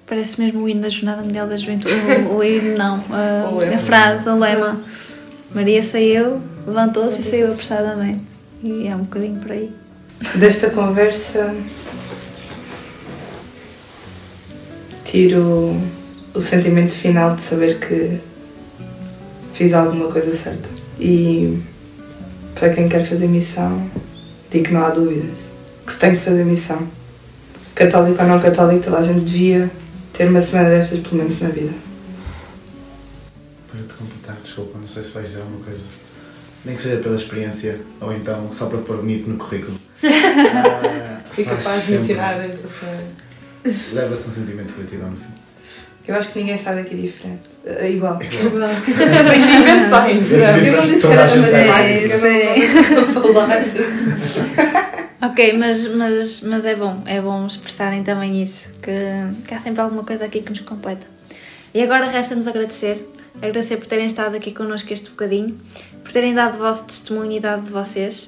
Parece mesmo o hino da Jornada Mundial da Juventude. O, o hino não, a, a frase, o lema. Maria saiu, levantou-se e saiu apressadamente. E é um bocadinho por aí. Desta conversa tiro o sentimento final de saber que fiz alguma coisa certa. E para quem quer fazer missão, digo que não há dúvidas. Que se tem que fazer missão. Católico ou não católico, toda a gente devia ter uma semana dessas pelo menos na vida. Para te desculpa, não sei se vais dizer alguma coisa. Nem que seja pela experiência, ou então só para pôr bonito no currículo. Ah, Fui capaz de mencionar a educação. Leva-se um sentimento de gratidão no fim. Eu acho que ninguém sai daqui diferente. É igual. Igual. Ninguém sai. Eu não disse que era matemática, vou falar. Ok, mas, mas, mas é bom, é bom expressarem também isso, que, que há sempre alguma coisa aqui que nos completa. E agora resta-nos agradecer agradecer por terem estado aqui connosco este bocadinho, por terem dado o vosso testemunho e dado de vocês,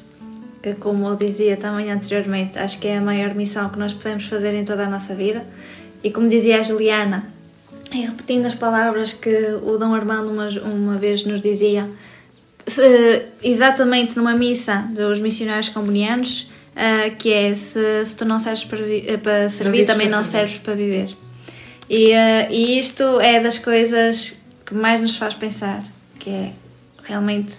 que como eu dizia também anteriormente, acho que é a maior missão que nós podemos fazer em toda a nossa vida. E como dizia a Juliana, e repetindo as palavras que o Dom Armando uma, uma vez nos dizia, se- exatamente numa missa dos missionários comunianos, ah, que é se, se tu não serves para, vi- eh, para servir, também não serves para viver. E, ah, e isto é das coisas que mais nos faz pensar, que é realmente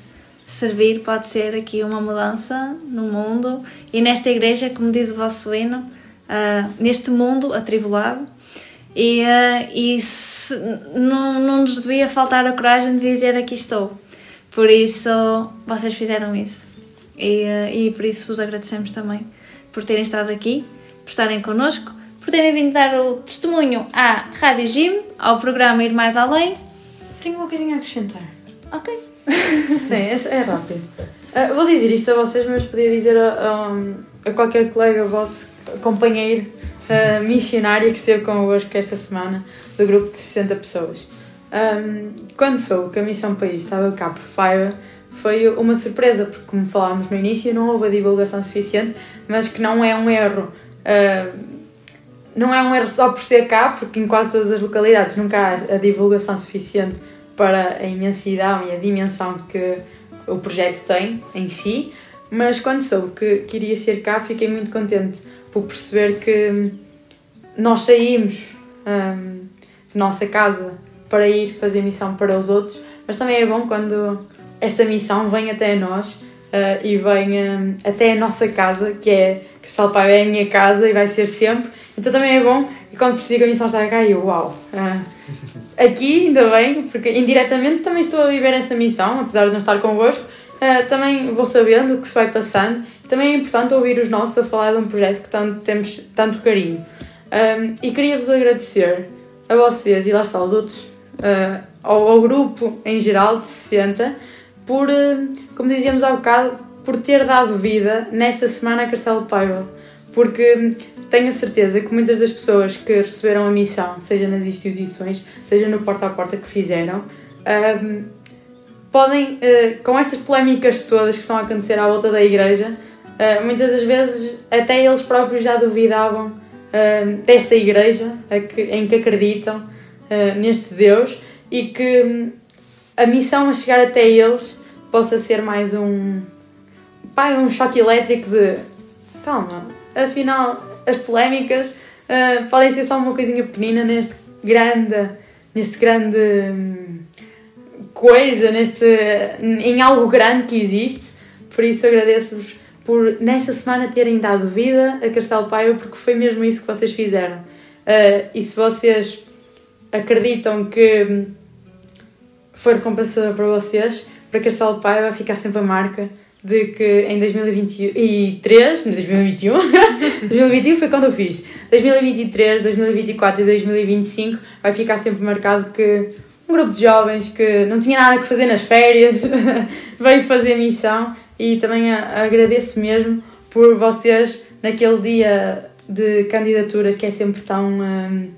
servir pode ser aqui uma mudança no mundo e nesta igreja, como diz o vosso hino, ah, neste mundo atribulado. E, ah, e se- não, não nos devia faltar a coragem de dizer aqui estou. Por isso, vocês fizeram isso. E, ah, e por isso vos agradecemos também por terem estado aqui, por estarem connosco, por terem vindo dar o testemunho à Rádio Gym, ao programa Ir Mais Além. Tenho uma coisinha a acrescentar. Ok. Sim, é, rápido. Ah, vou dizer isto a vocês, mas podia dizer a, a- a qualquer colega vosso, companheiro, ah, missionário que esteve convosco esta semana, do grupo de 60 pessoas. Ahm, quando soube que a Missão País estava cá por Fiverr, foi uma surpresa, porque, como falámos no início, não houve a divulgação suficiente, mas que não é um erro. ah, não é um erro só por ser cá, porque em quase todas as localidades nunca há a divulgação suficiente para a imensidão e a dimensão que o projeto tem em si, mas quando soube que, que iria ser cá, fiquei muito contente por perceber que nós saímos hum, de nossa casa para ir fazer missão para os outros, mas também é bom quando esta missão vem até nós ah, e vem hum, até a nossa casa, que é Castelo Pai é a minha casa e vai ser sempre. Então também é bom e quando percebi que a missão estava cá, eu, uau! ah, aqui, ainda bem, porque indiretamente também estou a viver esta missão, apesar de não estar convosco, ah, também vou sabendo o que se vai passando. Também é importante ouvir os nossos a falar de um projeto que tanto, temos tanto carinho. Um, e queria-vos agradecer a vocês e lá está aos outros, ah, ao, ao grupo em geral de 60, por, ah, como dizíamos há bocado, por ter dado vida nesta semana a Castelo Paiva. Porque tenho a certeza que muitas das pessoas que receberam a missão, seja nas instituições, seja no porta a porta que fizeram, ahm, podem, eh, com estas polémicas todas que estão a acontecer à volta da igreja, eh, muitas das vezes até eles próprios já duvidavam eh, desta igreja que- em que acreditam eh, neste Deus e que hum, a missão a chegar até eles possa ser mais um, pá, um choque elétrico de calma, afinal as polémicas eh, podem ser só uma coisinha pequenina neste grande, neste grande hum, coisa, neste, em algo grande que existe. Por isso agradeço-vos por nesta semana terem dado vida a Castelo Paiva, porque foi mesmo isso que vocês fizeram. Uh, e se vocês acreditam que hum, foi recompensador para vocês, para Castelo Paiva ficar sempre a marca de que em 2023, em 2021, 2021 foi quando eu fiz, 2023, 2024 e 2025 vai ficar sempre marcado que um grupo de jovens que não tinha nada que fazer nas férias veio fazer missão e também agradeço mesmo por vocês naquele dia de candidatura que é sempre tão hum,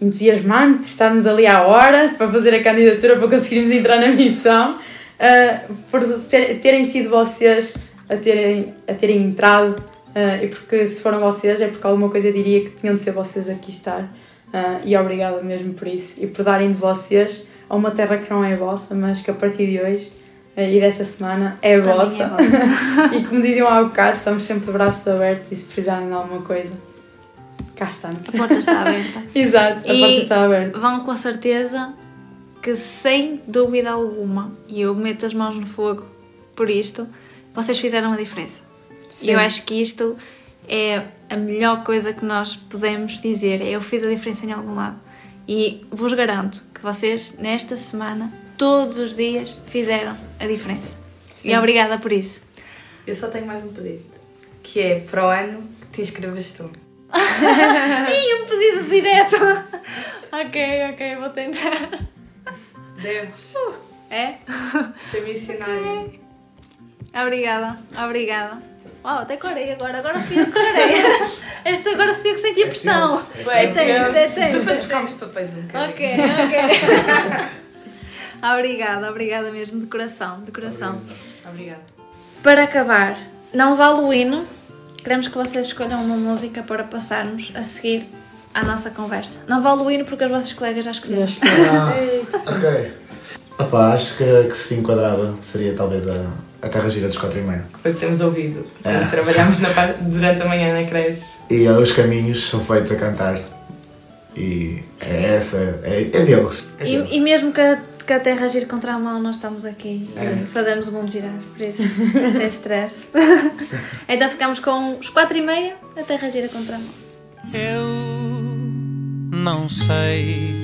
entusiasmante estarmos ali à hora para fazer a candidatura para conseguirmos entrar na missão uh, por ser- terem sido vocês a terem, a terem entrado uh, e porque se foram vocês é porque alguma coisa diria que tinham de ser vocês aqui estar uh, e obrigada mesmo por isso e por darem de vocês a uma terra que não é vossa mas que a partir de hoje uh, e desta semana é Também é vossa, vossa. e como diziam há bocado estamos sempre de braços abertos e se precisarem de alguma coisa cá estamos A porta está aberta. Exato, a E porta está aberta Vão com certeza que, sem dúvida alguma, e eu meto as mãos no fogo por isto, vocês fizeram a diferença. Sim. E eu acho que isto é a melhor coisa que nós podemos dizer. Eu fiz a diferença em algum lado. E vos garanto que vocês, nesta semana, todos os dias, fizeram a diferença. Sim. E obrigada por isso. Eu só tenho mais um pedido, que é para o ano que te inscrevas tu. Ih, um pedido direto! ok, ok, vou tentar. Deves É? ser missionário. Obrigada, obrigada. Uau, até corei agora, agora fui eu que corei. Este agora fui eu que senti a pressão. É tenso, é tenso. Tu para trocarmos papéis um bocadinho. Ok, ok. obrigada, obrigada mesmo, de coração, de coração. Obrigada. Para acabar, não vale o hino. Queremos que vocês escolham uma música para passarmos a seguir à nossa conversa. Não vale o hino porque os vossos colegas já escolheram. Ok. Opa, acho que, que se enquadrava seria talvez a, a Terra Gira dos 4 e meia. Foi o que temos ouvido. É. Trabalhámos na parte- durante a manhã na creche. E os caminhos são feitos a cantar. E é essa, é, é deles. É deles. E, e mesmo que a, que a Terra gire contra a mão, nós estamos aqui É. e fazemos o mundo girar, por isso, sem stress. então ficamos com os 4 e meia, a Terra gira contra a mão. Eu não sei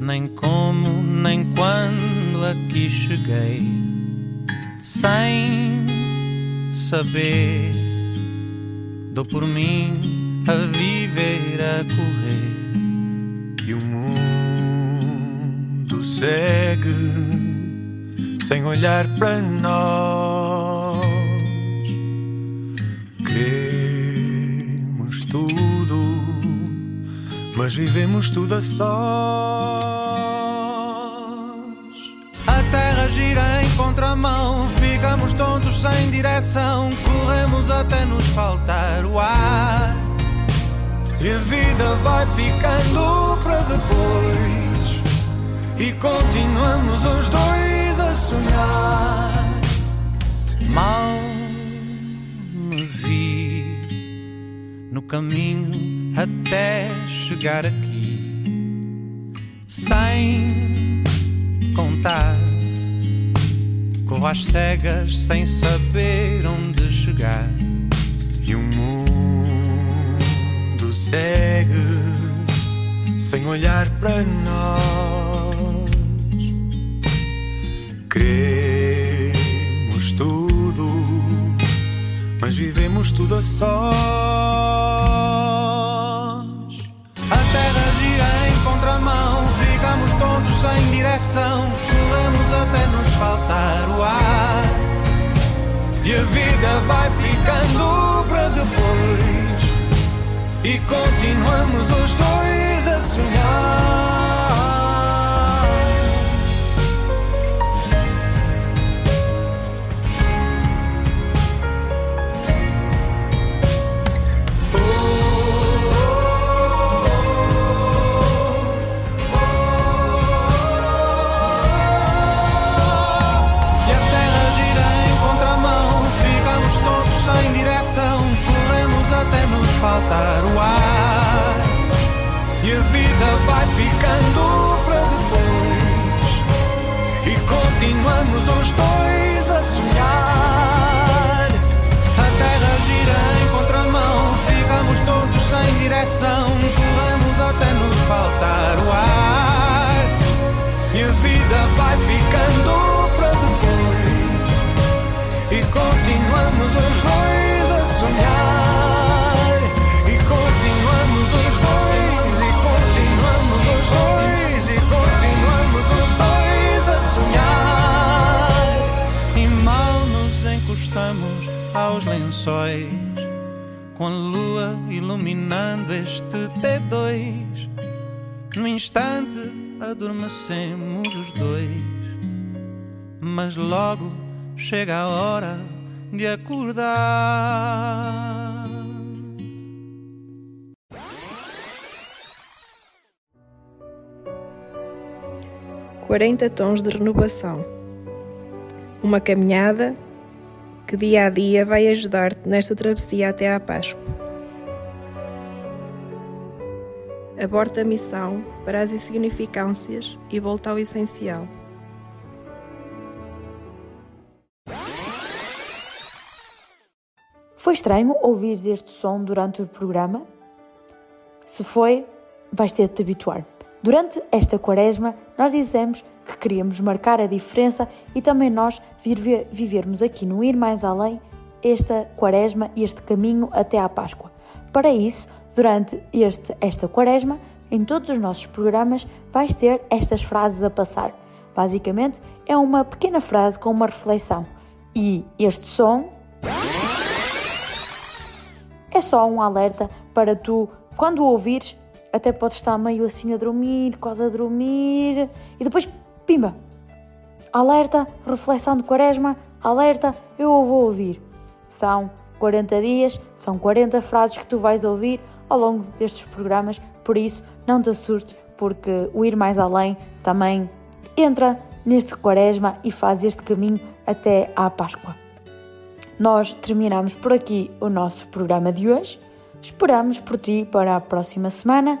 nem como nem quando aqui cheguei, sem saber. Dou por mim a viver, a correr, e o mundo segue sem olhar para nós. Mas vivemos tudo a sós. A terra gira em contramão, ficamos tontos sem direção, corremos até nos faltar o ar. E a vida vai ficando para depois, e continuamos os dois a sonhar. Mal me vi no caminho até chegar aqui, sem contar. Corro às cegas sem saber onde chegar, e o mundo segue sem olhar para nós. Queremos tudo, mas vivemos tudo a sós. Contramão, ficamos todos sem direção, corremos até nos faltar o ar. E a vida vai ficando para depois, e continuamos os dois a sonhar. Chega a hora de acordar. 40 tons de renovação. Uma caminhada que dia a dia vai ajudar-te nesta travessia até à Páscoa. Aborta a missão para as insignificâncias e volta ao essencial. Foi estranho ouvires este som durante o programa? Se foi, vais ter de te habituar. Durante esta quaresma, nós dissemos que queríamos marcar a diferença e também nós vive- vivermos aqui no Ir Mais Além esta quaresma e este caminho até à Páscoa. Para isso, durante este, esta quaresma, em todos os nossos programas, vais ter estas frases a passar. Basicamente, é uma pequena frase com uma reflexão. E este som é só um alerta para tu, quando o ouvires, até podes estar meio assim a dormir, quase a dormir, e depois, pimba, alerta, reflexão de quaresma, alerta, eu vou ouvir. São 40 dias, são 40 frases que tu vais ouvir ao longo destes programas, por isso não te assustes, porque o ir mais além também entra neste quaresma e faz este caminho até à Páscoa. Nós terminamos por aqui o nosso programa de hoje. Esperamos por ti para a próxima semana,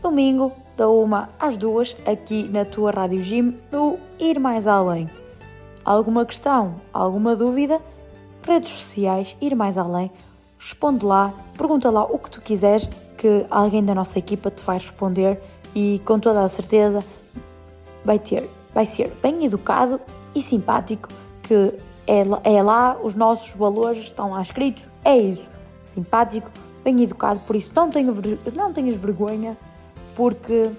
domingo, da uma às duas, aqui na tua Rádio Gym, no Ir Mais Além. Alguma questão, alguma dúvida? Redes sociais, Ir Mais Além, responde lá, pergunta lá o que tu quiseres, que alguém da nossa equipa te vai responder e com toda a certeza vai ter, vai ser bem educado e simpático, que é, é lá, os nossos valores estão lá escritos, é isso, simpático, bem educado, por isso não, tenho, não tenhas vergonha, porque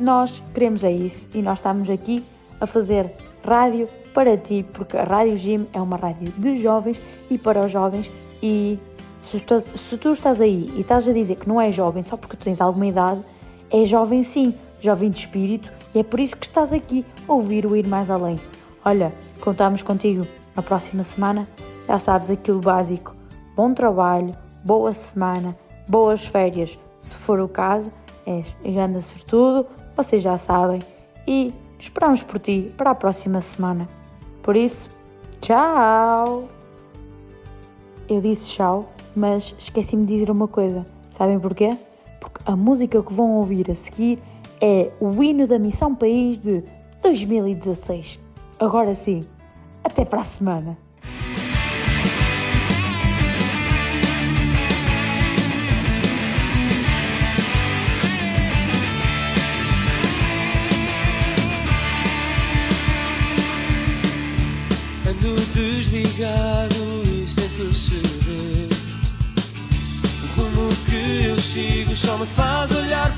nós queremos é isso e nós estamos aqui a fazer rádio para ti, porque a Rádio Gym é uma rádio de jovens e para os jovens. E se tu, se tu estás aí e estás a dizer que não é jovem só porque tens alguma idade, é jovem sim, jovem de espírito e é por isso que estás aqui a ouvir o Ir Mais Além. Olha, contamos contigo na próxima semana, já sabes aquilo básico. Bom trabalho, boa semana, boas férias, se for o caso, és grande sortudo, vocês já sabem, e esperamos por ti para a próxima semana. Por isso, tchau! Eu disse tchau, mas esqueci-me de dizer uma coisa. Sabem porquê? Porque a música que vão ouvir a seguir é o hino da Missão País de 2016. Agora sim, até para a semana! Ando desligado e sem perceber O rumo que eu sigo só me faz olhar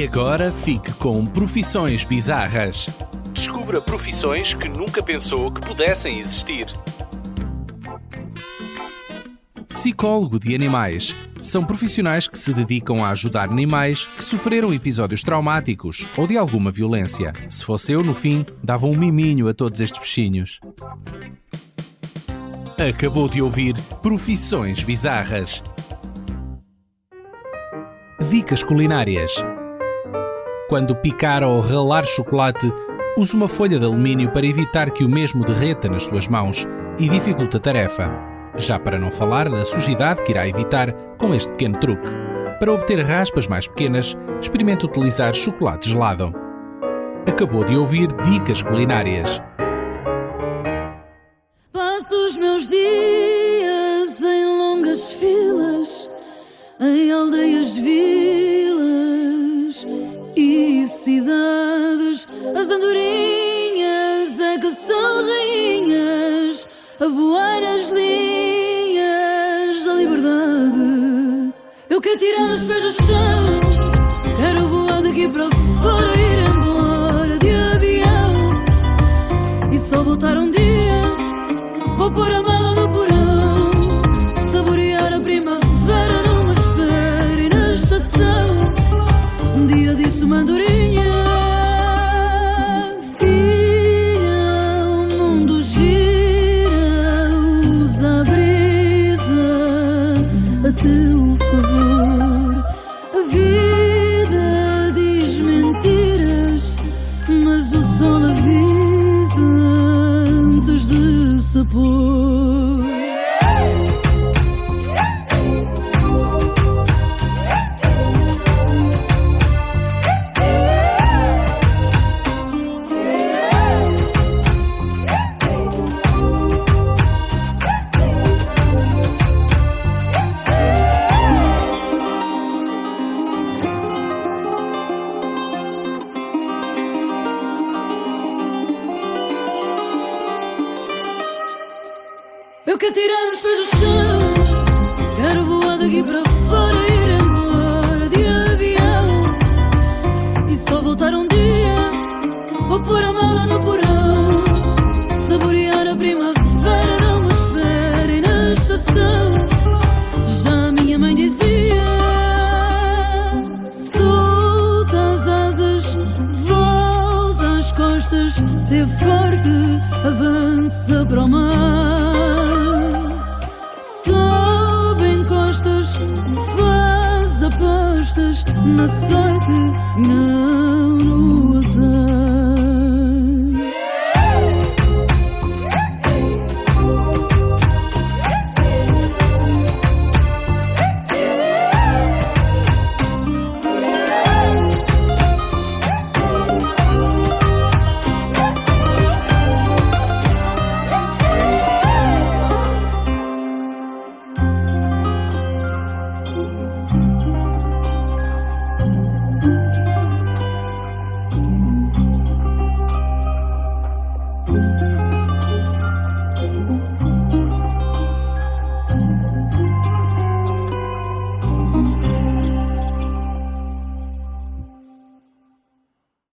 E agora fique com Profissões Bizarras. Descubra profissões que nunca pensou que pudessem existir. Psicólogo de animais. São profissionais que se dedicam a ajudar animais que sofreram episódios traumáticos ou de alguma violência. Se fosse eu, no fim, dava um miminho a todos estes peixinhos. Acabou de ouvir Profissões Bizarras. Dicas culinárias. Quando picar ou ralar chocolate, use uma folha de alumínio para evitar que o mesmo derreta nas suas mãos e dificulte a tarefa. Já para não falar da sujidade que irá evitar com este pequeno truque. Para obter raspas mais pequenas, experimente utilizar chocolate gelado. Acabou de ouvir Dicas Culinárias. Passo os meus dias em longas filas, em aldeias, vilas e cidades. As andorinhas é que são rainhas, a voar as linhas da liberdade. Eu quero tirar os pés do chão, quero voar daqui para fora, ir embora de avião e só voltar um dia. Vou pôr a mala no porão, saborear a primavera numa espera e na estação. Um dia disse uma andorinha, de